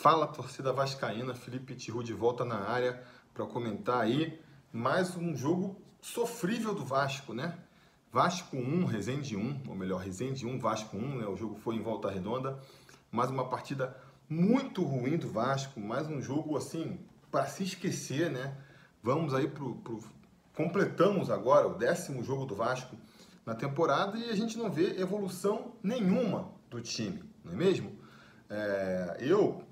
Fala torcida vascaína, Felipe Tiru de volta na área para comentar aí mais um jogo sofrível do Vasco, né? Vasco 1, Resende 1, ou melhor, Resende 1, Vasco 1, né? O jogo foi em volta redonda, mais uma partida muito ruim do Vasco, mais um jogo assim para se esquecer, né? Vamos aí pro, pro completamos agora o décimo jogo do Vasco na temporada e a gente não vê evolução nenhuma do time, não é mesmo? É, eu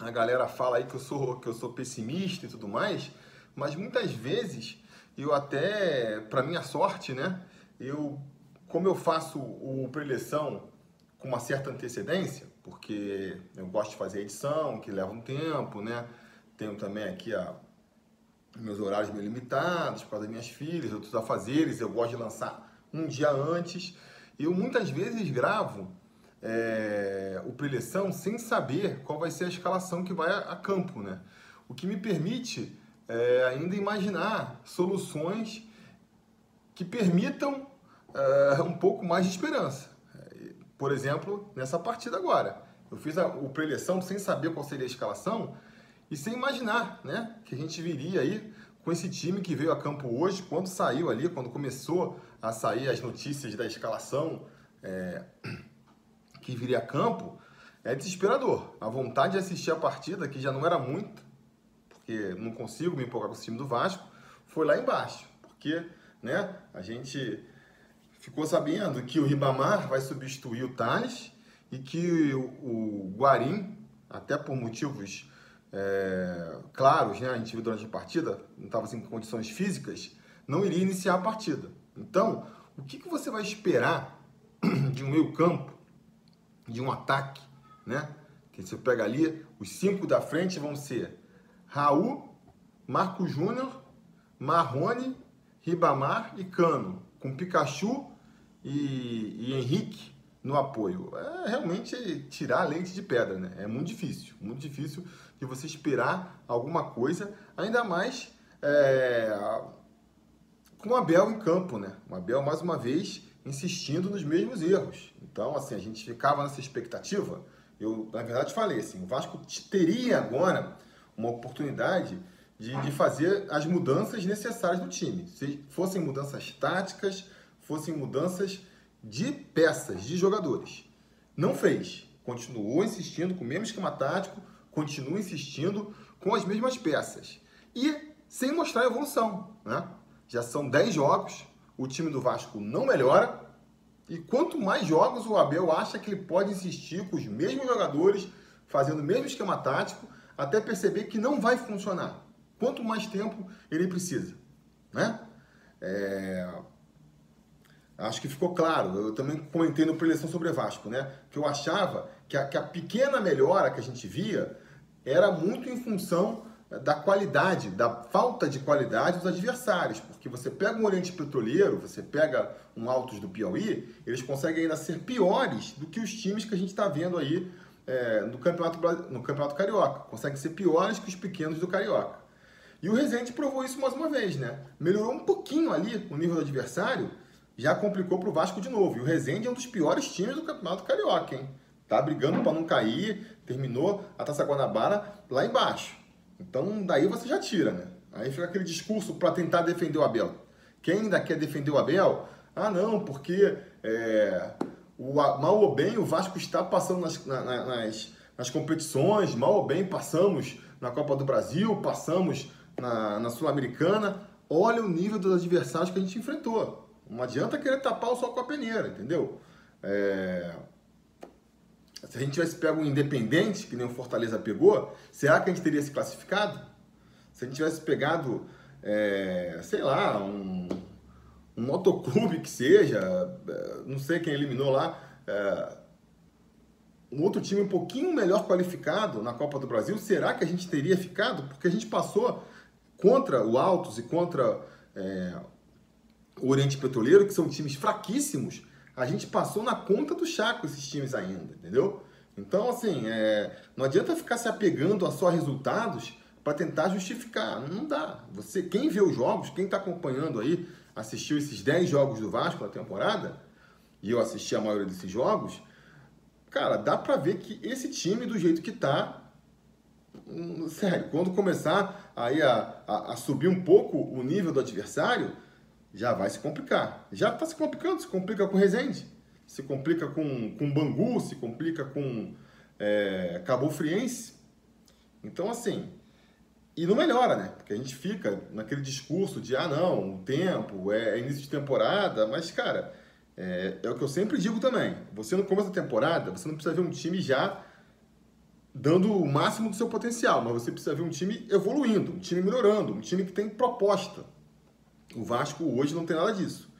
a galera fala aí que eu sou que eu sou pessimista e tudo mais, mas muitas vezes eu até, para minha sorte, né, eu como eu faço o preleção com uma certa antecedência, porque eu gosto de fazer edição, que leva um tempo, né? Tenho também aqui a, meus horários meio limitados por causa das minhas filhas, outros afazeres, eu gosto de lançar um dia antes. Eu muitas vezes gravo é, o preleção sem saber qual vai ser a escalação que vai a, a campo, né? O que me permite é, ainda imaginar soluções que permitam é, um pouco mais de esperança. Por exemplo, nessa partida agora. Eu fiz a, o preleção sem saber qual seria a escalação e sem imaginar né, que a gente viria aí com esse time que veio a campo hoje, quando saiu ali, quando começou a sair as notícias da escalação. É, que viria a campo, é desesperador. A vontade de assistir a partida, que já não era muita, porque não consigo me empolgar com o time do Vasco, foi lá embaixo. Porque né, a gente ficou sabendo que o Ribamar vai substituir o Thales e que o, Guarim, até por motivos é, claros, né, a gente viu durante a partida, não estava em condições físicas, não iria iniciar a partida. Então, o que, que você vai esperar de um meio campo de um ataque, né? Que você pega ali, os cinco da frente vão ser Raul, Marco Júnior, Marrone, Ribamar e Cano, com Pikachu e, e Henrique no apoio. É realmente tirar a lente de pedra, né? É muito difícil, muito difícil de você esperar alguma coisa, ainda mais é, com o Abel em campo, né? O Abel, mais uma vez, insistindo nos mesmos erros. Então, assim, a gente ficava nessa expectativa. Eu, na verdade, falei assim: o Vasco teria agora uma oportunidade de, de fazer as mudanças necessárias do time. Se fossem mudanças táticas, fossem mudanças de peças, de jogadores. Não fez. Continuou insistindo com o mesmo esquema tático, continua insistindo com as mesmas peças. E sem mostrar evolução. Né? Já são 10 jogos, o time do Vasco não melhora, e quanto mais jogos o Abel acha que ele pode insistir com os mesmos jogadores, fazendo o mesmo esquema tático, até perceber que não vai funcionar. Quanto mais tempo ele precisa, né? É... Acho que ficou claro. Eu também comentei no preleção sobre Vasco, né? Que eu achava que a, que a pequena melhora que a gente via era muito em função da qualidade, da falta de qualidade dos adversários, porque você pega um Oriente Petroleiro, você pega um Altos do Piauí, eles conseguem ainda ser piores do que os times que a gente está vendo aí é, no, campeonato, no Campeonato Carioca, conseguem ser piores que os pequenos do Carioca. E o Resende provou isso mais uma vez, né? Melhorou um pouquinho ali o nível do adversário, já complicou para o Vasco de novo. E o Resende é um dos piores times do Campeonato Carioca, hein? Tá brigando para não cair, terminou a Taça Guanabara lá embaixo. Então daí você já tira, né? Aí fica aquele discurso para tentar defender o Abel. Quem ainda quer defender o Abel? Ah, não, porque é, o, mal ou bem o Vasco está passando nas, na, nas, nas competições, mal ou bem passamos na Copa do Brasil, passamos na, na Sul-Americana. Olha o nível dos adversários que a gente enfrentou. Não adianta querer tapar o sol com a peneira, entendeu? É, se a gente tivesse pego um independente, que nem o Fortaleza pegou, será que a gente teria se classificado? Se a gente tivesse pegado, é, sei lá, um, um motoclube que seja, é, não sei quem eliminou lá, é, um outro time um pouquinho melhor qualificado na Copa do Brasil, será que a gente teria ficado? Porque a gente passou contra o Altos e contra é, o Oriente Petroleiro, que são times fraquíssimos, a gente passou na conta do Chaco esses times ainda, entendeu? Então, assim, é, não adianta ficar se apegando a só resultados para tentar justificar. Não dá. Você, quem vê os jogos, quem está acompanhando aí, assistiu esses 10 jogos do Vasco na temporada, e eu assisti a maioria desses jogos, cara, dá para ver que esse time, do jeito que tá, hum, sério, quando começar aí a, a, a, subir um pouco o nível do adversário, já vai se complicar. Já está se complicando, se complica com Resende, se complica com, com Bangu, se complica com é, Cabo Friense. Então, assim, e não melhora, né? Porque a gente fica naquele discurso de, ah, não, o tempo, é, é início de temporada, mas, cara, é, é, o que eu sempre digo também. Você no começo da temporada, você não precisa ver um time já dando o máximo do seu potencial, mas você precisa ver um time evoluindo, um time melhorando, um time que tem proposta. O Vasco hoje não tem nada disso.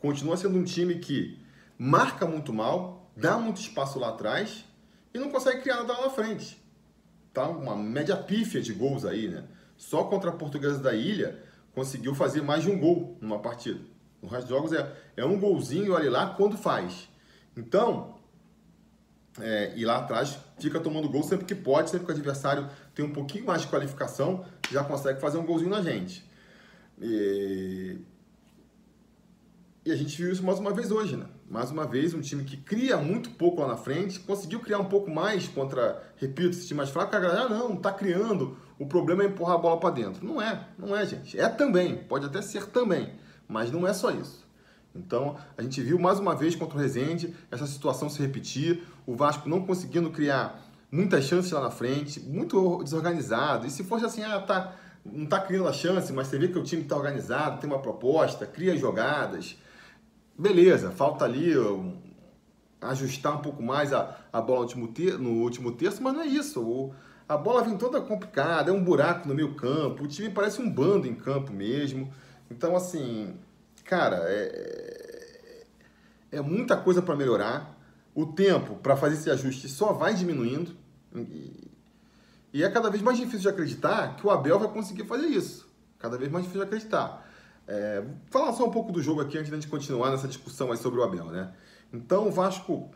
Continua sendo um time que marca muito mal, dá muito espaço lá atrás e não consegue criar nada lá na frente. Tá uma média pífia de gols aí, né? Só contra a Portuguesa da Ilha conseguiu fazer mais de um gol numa partida. No resto dos jogos é, é um golzinho, olha lá, quando faz. Então, é, e lá atrás fica tomando gol sempre que pode, sempre que o adversário tem um pouquinho mais de qualificação, já consegue fazer um golzinho na gente. E, e a gente viu isso mais uma vez hoje, né? Mais uma vez, um time que cria muito pouco lá na frente, conseguiu criar um pouco mais contra, repito, esse time mais fraco, a galera, ah, não, não tá criando, o problema é empurrar a bola para dentro. Não é, não é, gente. É também, pode até ser também, mas não é só isso. Então, a gente viu mais uma vez contra o Rezende essa situação se repetir, o Vasco não conseguindo criar muitas chances lá na frente, muito desorganizado. E se fosse assim, ah, tá, não está criando a chance, mas você vê que o time está organizado, tem uma proposta, cria jogadas, beleza, falta ali um, ajustar um pouco mais a, a bola no último, ter, no último terço, mas não é isso. O, a bola vem toda complicada, é um buraco no meio campo, o time parece um bando em campo mesmo. Então, assim, cara, é, é muita coisa para melhorar. O tempo para fazer esse ajuste só vai diminuindo. E, e, é cada vez mais difícil de acreditar que o Abel vai conseguir fazer isso. Cada vez mais difícil de acreditar. É, vou falar só um pouco do jogo aqui antes de a gente continuar nessa discussão aí sobre o Abel, né? Então o Vasco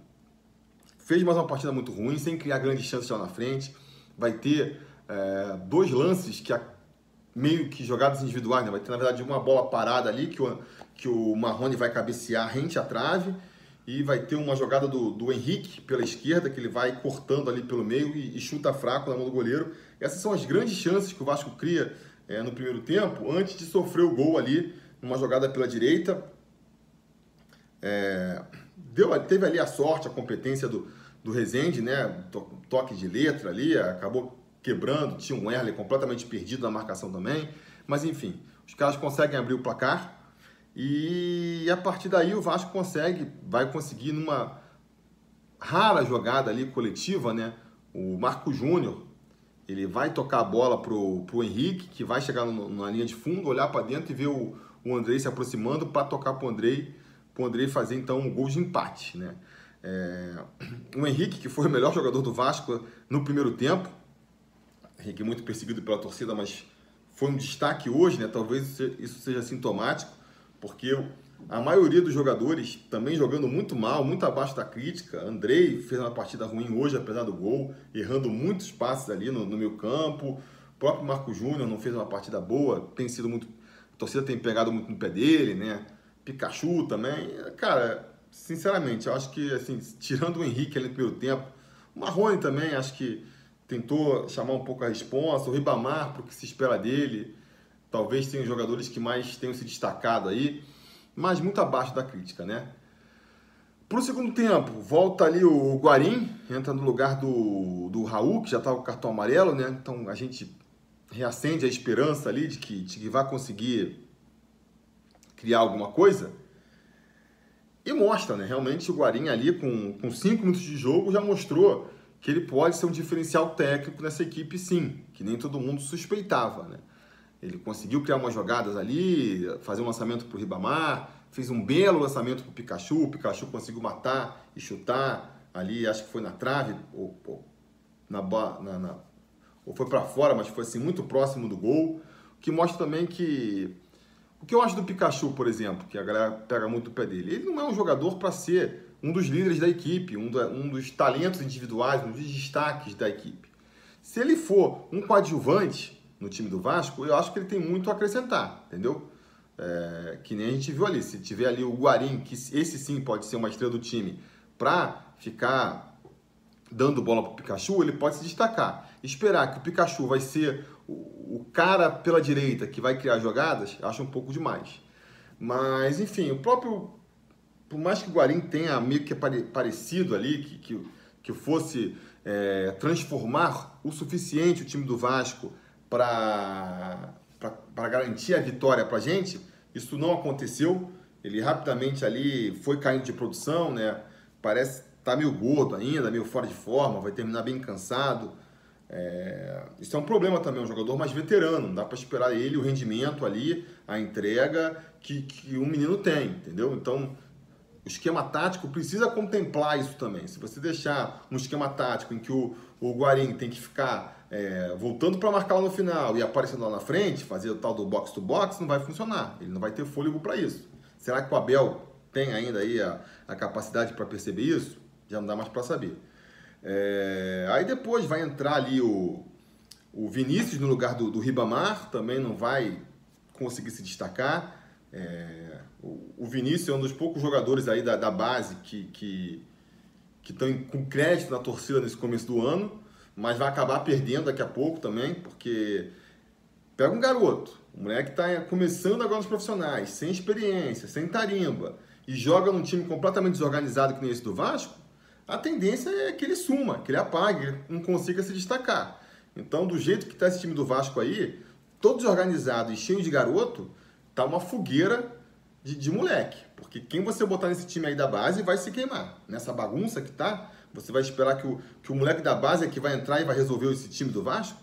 fez mais uma partida muito ruim, sem criar grandes chances lá na frente. Vai ter é, dois lances que meio que jogadas individuais, né? Vai ter, na verdade, uma bola parada ali que o, que o Marrone vai cabecear rente à trave e vai ter uma jogada do, do Henrique pela esquerda, que ele vai cortando ali pelo meio e, e chuta fraco na mão do goleiro. Essas são as grandes chances que o Vasco cria é, no primeiro tempo, antes de sofrer o gol ali, numa jogada pela direita. É, deu, teve ali a sorte, a competência do, do Rezende, né? Toque de letra ali, acabou quebrando, tinha um Erle completamente perdido na marcação também. Mas enfim, os caras conseguem abrir o placar. E a partir daí o Vasco consegue, vai conseguir numa rara jogada ali coletiva, né? O Marco Júnior, ele vai tocar a bola pro, pro Henrique, que vai chegar no, na linha de fundo, olhar para dentro e ver o, o Andrei se aproximando para tocar pro Andrei, pro Andrei fazer então um gol de empate, né? É, o Henrique, que foi o melhor jogador do Vasco no primeiro tempo, Henrique muito perseguido pela torcida, mas foi um destaque hoje, né? Talvez isso seja sintomático, porque a maioria dos jogadores também jogando muito mal, muito abaixo da crítica. Andrei fez uma partida ruim hoje, apesar do gol, errando muitos passes ali no, no meu campo. O próprio Marco Júnior não fez uma partida boa, tem sido muito. A torcida tem pegado muito no pé dele, né? Pikachu também. Cara, sinceramente, eu acho que, assim, tirando o Henrique ali no primeiro tempo, o Marrone também, acho que tentou chamar um pouco a responsa, o Ribamar, porque se espera dele. Talvez tenham jogadores que mais tenham se destacado aí, mas muito abaixo da crítica, né? Para o segundo tempo, volta ali o Guarim, entra no lugar do, do Raul, que já estava tá com o cartão amarelo, né? Então a gente reacende a esperança ali de que, de que vai conseguir criar alguma coisa. E mostra, né? Realmente o Guarim ali, com, com cinco minutos de jogo, já mostrou que ele pode ser um diferencial técnico nessa equipe, sim, que nem todo mundo suspeitava, né? Ele conseguiu criar umas jogadas ali, fazer um lançamento para o Ribamar, fez um belo lançamento para o Pikachu, o Pikachu conseguiu matar e chutar ali, acho que foi na trave, ou, ou na, na, na, ou foi para fora, mas foi assim muito próximo do gol, o que mostra também que o que eu acho do Pikachu, por exemplo, que a galera pega muito o pé dele, ele não é um jogador para ser um dos líderes da equipe, um, da, um dos talentos individuais, um dos destaques da equipe. Se ele for um coadjuvante, no time do Vasco, eu acho que ele tem muito a acrescentar, entendeu? É, que nem a gente viu ali, se tiver ali o Guarim, que esse sim pode ser uma estrela do time, para ficar dando bola para o Pikachu, ele pode se destacar. Esperar que o Pikachu vai ser o, cara pela direita que vai criar jogadas, acho um pouco demais. Mas, enfim, o próprio. Por mais que o Guarim tenha meio que parecido ali, que, que, que fosse é, transformar o suficiente o time do Vasco para garantir a vitória para a gente, isso não aconteceu. Ele rapidamente ali foi caindo de produção, né? Parece tá meio gordo ainda, meio fora de forma, vai terminar bem cansado. É... Isso é um problema também, um jogador mais veterano, não dá para esperar ele o rendimento ali, a entrega que, que um menino tem, entendeu? Então, o esquema tático precisa contemplar isso também. Se você deixar um esquema tático em que o, o Guarim tem que ficar é, voltando para marcar lá no final e aparecendo lá na frente, fazer o tal do box to box, não vai funcionar. Ele não vai ter fôlego para isso. Será que o Abel tem ainda aí a, a capacidade para perceber isso? Já não dá mais para saber. É, aí depois vai entrar ali o, o Vinícius no lugar do, do Ribamar, também não vai conseguir se destacar. É, o, o, Vinícius é um dos poucos jogadores aí da, da base que, que, que estão com crédito na torcida nesse começo do ano, mas vai acabar perdendo daqui a pouco também, porque pega um garoto, um moleque está começando agora nos profissionais, sem experiência, sem tarimba, e joga num time completamente desorganizado que nem esse do Vasco, a tendência é que ele suma, que ele apague, não consiga se destacar. Então, do jeito que está esse time do Vasco aí, todo desorganizado e cheio de garoto, tá uma fogueira de, de, moleque. Porque quem você botar nesse time aí da base vai se queimar. Nessa bagunça que tá, você vai esperar que o, que o moleque da base é que vai entrar e vai resolver esse time do Vasco?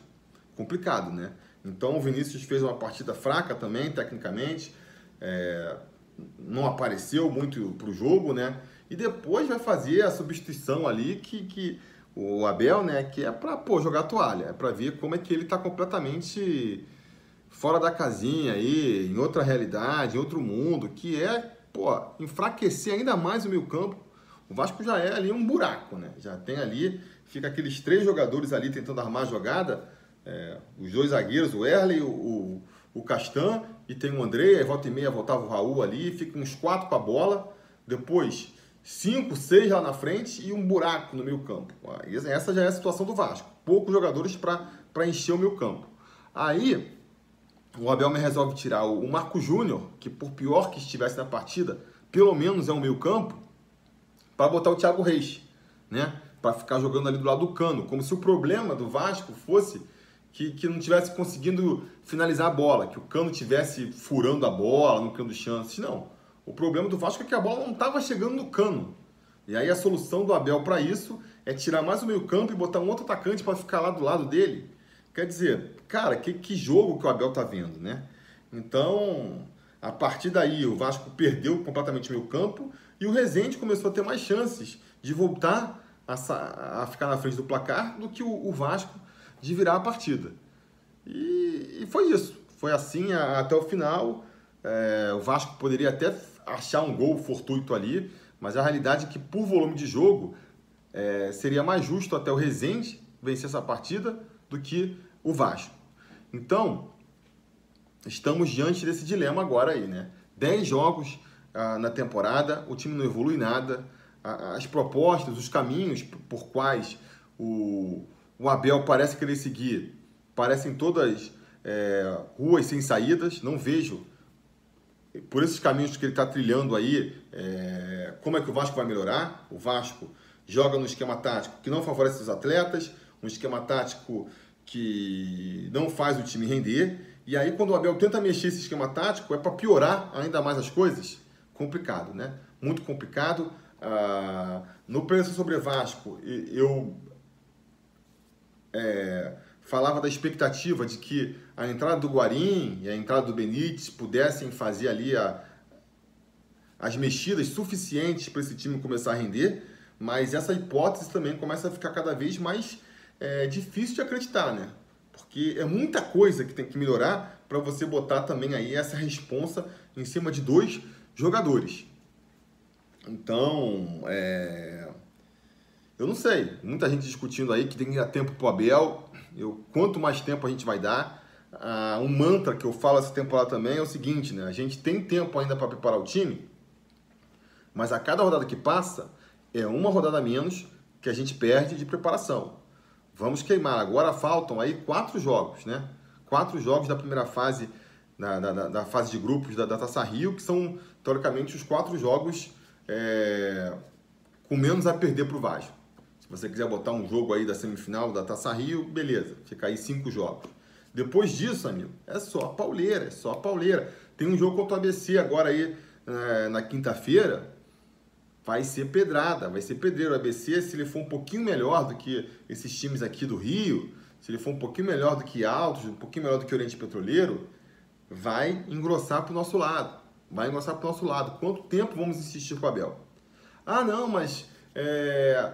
Complicado, né? Então o Vinícius fez uma partida fraca também, tecnicamente. É, não apareceu muito pro jogo, né? e depois vai fazer a substituição ali que, que o Abel, né, que é para jogar toalha, é para ver como é que ele está completamente fora da casinha aí, em outra realidade, em outro mundo, que é, pô, enfraquecer ainda mais o meio campo. O Vasco já é ali um buraco, né? Já tem ali, fica aqueles três jogadores ali tentando armar a jogada, é, os dois zagueiros, o Erle, o, o, o Castan, e tem o André, aí volta e meia voltava o Raul ali, fica uns quatro com a bola, depois cinco, seis lá na frente e um buraco no meio campo. Essa já é a situação do Vasco. Poucos jogadores para encher o meio campo. Aí o Abel me resolve tirar o Marco Júnior, que por pior que estivesse na partida, pelo menos é um meio campo, para botar o Thiago Reis, né? Para ficar jogando ali do lado do cano, como se o problema do Vasco fosse que, que não tivesse conseguindo finalizar a bola, que o cano tivesse furando a bola, não criando chances. Não. O problema do Vasco é que a bola não estava chegando no cano. E aí a solução do Abel para isso é tirar mais o meio campo e botar um outro atacante para ficar lá do lado dele. Quer dizer, cara, que, que jogo que o Abel tá vendo, né? Então, a partir daí o Vasco perdeu completamente o meio campo e o Rezende começou a ter mais chances de voltar a, a ficar na frente do placar do que o, o Vasco de virar a partida. E, e foi isso. Foi assim a, até o final. É, o Vasco poderia até achar um gol fortuito ali, mas a realidade é que por volume de jogo é, seria mais justo até o Rezende vencer essa partida do que o Vasco. Então, estamos diante desse dilema agora aí, né? 10 jogos ah, na temporada, o time não evolui nada, as propostas, os caminhos por quais o, o Abel parece querer seguir parecem todas é, ruas sem saídas, não vejo por esses caminhos que ele está trilhando aí, é, como é que o Vasco vai melhorar? O Vasco joga no esquema tático que não favorece os atletas, um esquema tático que não faz o time render. E aí, quando o Abel tenta mexer esse esquema tático, é para piorar ainda mais as coisas. Complicado, né? Muito complicado. Ah, no preço sobre Vasco, eu é, falava da expectativa de que a entrada do Guarim e a entrada do Benítez pudessem fazer ali a, as mexidas suficientes para esse time começar a render, mas essa hipótese também começa a ficar cada vez mais é, difícil de acreditar, né? Porque é muita coisa que tem que melhorar para você botar também aí essa responsa em cima de dois jogadores. Então, é... eu não sei. Muita gente discutindo aí que tem que dar tempo para o Abel. Eu, quanto mais tempo a gente vai dar, ah, um mantra que eu falo essa temporada também é o seguinte, né? A gente tem tempo ainda para preparar o time, mas a cada rodada que passa é uma rodada menos que a gente perde de preparação. Vamos queimar. Agora faltam aí quatro jogos, né? Quatro jogos da primeira fase, da, da, da fase de grupos da, da Taça Rio, que são, teoricamente, os quatro jogos é, com menos a perder para o Vasco. Se você quiser botar um jogo aí da semifinal da Taça Rio, beleza, fica aí cinco jogos. Depois disso, amigo, é só a pauleira, é só a pauleira. Tem um jogo contra o ABC agora aí é, na quinta-feira, vai ser pedrada, vai ser pedreiro. O ABC, se ele for um pouquinho melhor do que esses times aqui do Rio, se ele for um pouquinho melhor do que Altos, um pouquinho melhor do que Oriente Petroleiro, vai engrossar para o nosso lado. Vai engrossar para o nosso lado. Quanto tempo vamos insistir com Abel? Ah, não, mas é,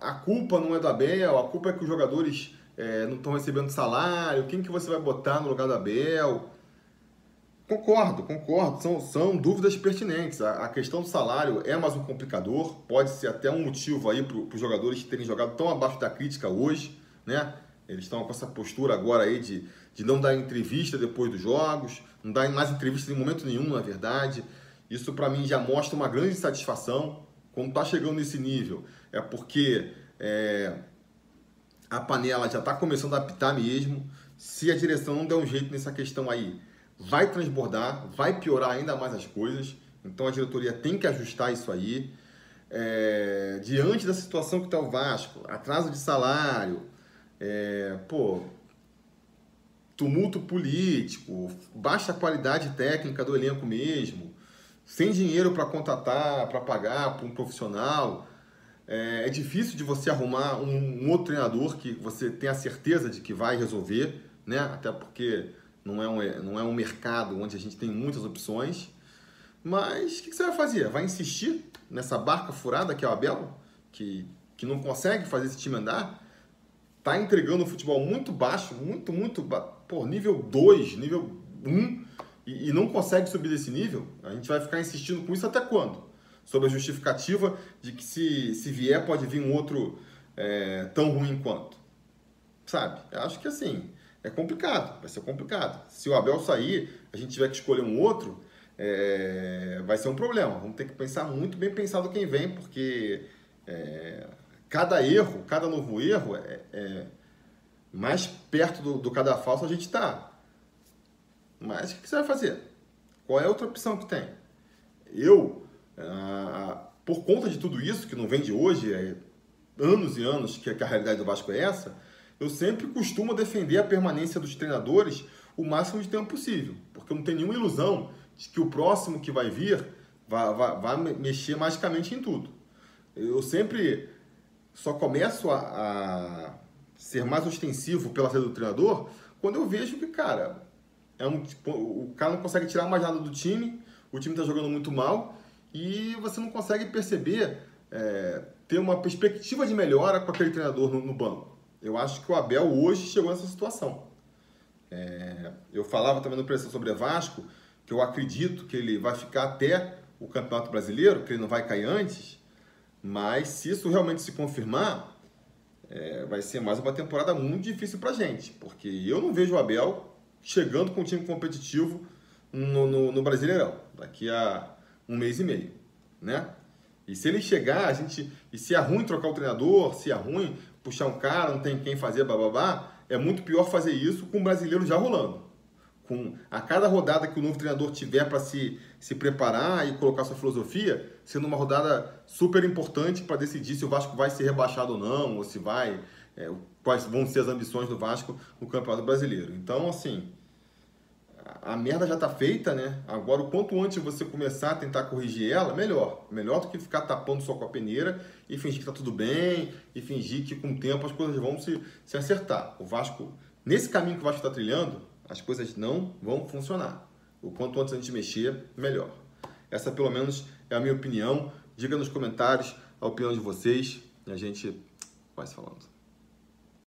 a culpa não é do Abel, a culpa é que os jogadores é, não estão recebendo salário, quem que você vai botar no lugar do Abel? Concordo, concordo. São, são dúvidas pertinentes. A, a, questão do salário é mais um complicador, pode ser até um motivo aí para os jogadores terem jogado tão abaixo da crítica hoje, né? Eles estão com essa postura agora aí de, de não dar entrevista depois dos jogos, não dar mais entrevista em momento nenhum, na verdade. Isso para mim já mostra uma grande insatisfação. Quando está chegando nesse nível, é porque é, a panela já está começando a apitar mesmo. Se a direção não der um jeito nessa questão aí, vai transbordar, vai piorar ainda mais as coisas. Então a diretoria tem que ajustar isso aí. É, diante da situação que está o Vasco, atraso de salário, é, pô, tumulto político, baixa qualidade técnica do elenco mesmo, sem dinheiro para contratar, para pagar para um profissional. É, é, difícil de você arrumar um, um outro treinador que você tenha certeza de que vai resolver, né? Até porque não é um, não é um mercado onde a gente tem muitas opções. Mas o que, que, você vai fazer? Vai insistir nessa barca furada que é o Abel, que, que não consegue fazer esse time andar? Tá entregando um futebol muito baixo, muito, muito, por nível 2, nível 1, um, e, e não consegue subir desse nível? A gente vai ficar insistindo com isso até quando? Sobre a justificativa de que se, se vier pode vir um outro é, tão ruim quanto. Sabe? Eu acho que assim, é complicado, vai ser complicado. Se o Abel sair, a gente tiver que escolher um outro, é, vai ser um problema. Vamos ter que pensar muito bem pensado quem vem, porque é, cada erro, cada novo erro, é, é mais perto do, do cadafalso a gente está. Mas o que você vai fazer? Qual é a outra opção que tem? Eu, ah, por conta de tudo isso, que não vem de hoje, é anos e anos que a realidade do Vasco é essa, eu sempre costumo defender a permanência dos treinadores o máximo de tempo possível, porque eu não tenho nenhuma ilusão de que o próximo que vai vir vai, vai, vai mexer magicamente em tudo. Eu sempre só começo a, a ser mais ostensivo pela saída do treinador quando eu vejo que, cara, é um, tipo, o cara não consegue tirar mais nada do time, o time está jogando muito mal e você não consegue perceber, é, ter uma perspectiva de melhora com aquele treinador no, no banco. Eu acho que o Abel hoje chegou nessa situação. É, eu falava também no preço sobre Vasco, que eu acredito que ele vai ficar até o Campeonato Brasileiro, que ele não vai cair antes, mas se isso realmente se confirmar, é, vai ser mais uma temporada muito difícil para gente, porque eu não vejo o Abel chegando com um time competitivo no, no, no Brasileirão, daqui a um mês e meio, né? E se ele chegar, a gente. E se é ruim trocar o treinador, se é ruim puxar um cara, não tem quem fazer, bababá, é muito pior fazer isso com o brasileiro já rolando. Com a cada rodada que o novo treinador tiver para se, se preparar e colocar sua filosofia, sendo uma rodada super importante para decidir se o Vasco vai ser rebaixado ou não, ou se vai. É, quais vão ser as ambições do Vasco no Campeonato Brasileiro. Então, assim, a merda já está feita, né? Agora, o quanto antes você começar a tentar corrigir ela, melhor. Melhor do que ficar tapando só com a peneira e fingir que está tudo bem e fingir que com o tempo as coisas vão se, se acertar. O Vasco, nesse caminho que o Vasco está trilhando, as coisas não vão funcionar. O quanto antes a gente mexer, melhor. Essa, pelo menos, é a minha opinião. Diga nos comentários a opinião de vocês e a gente vai se falando.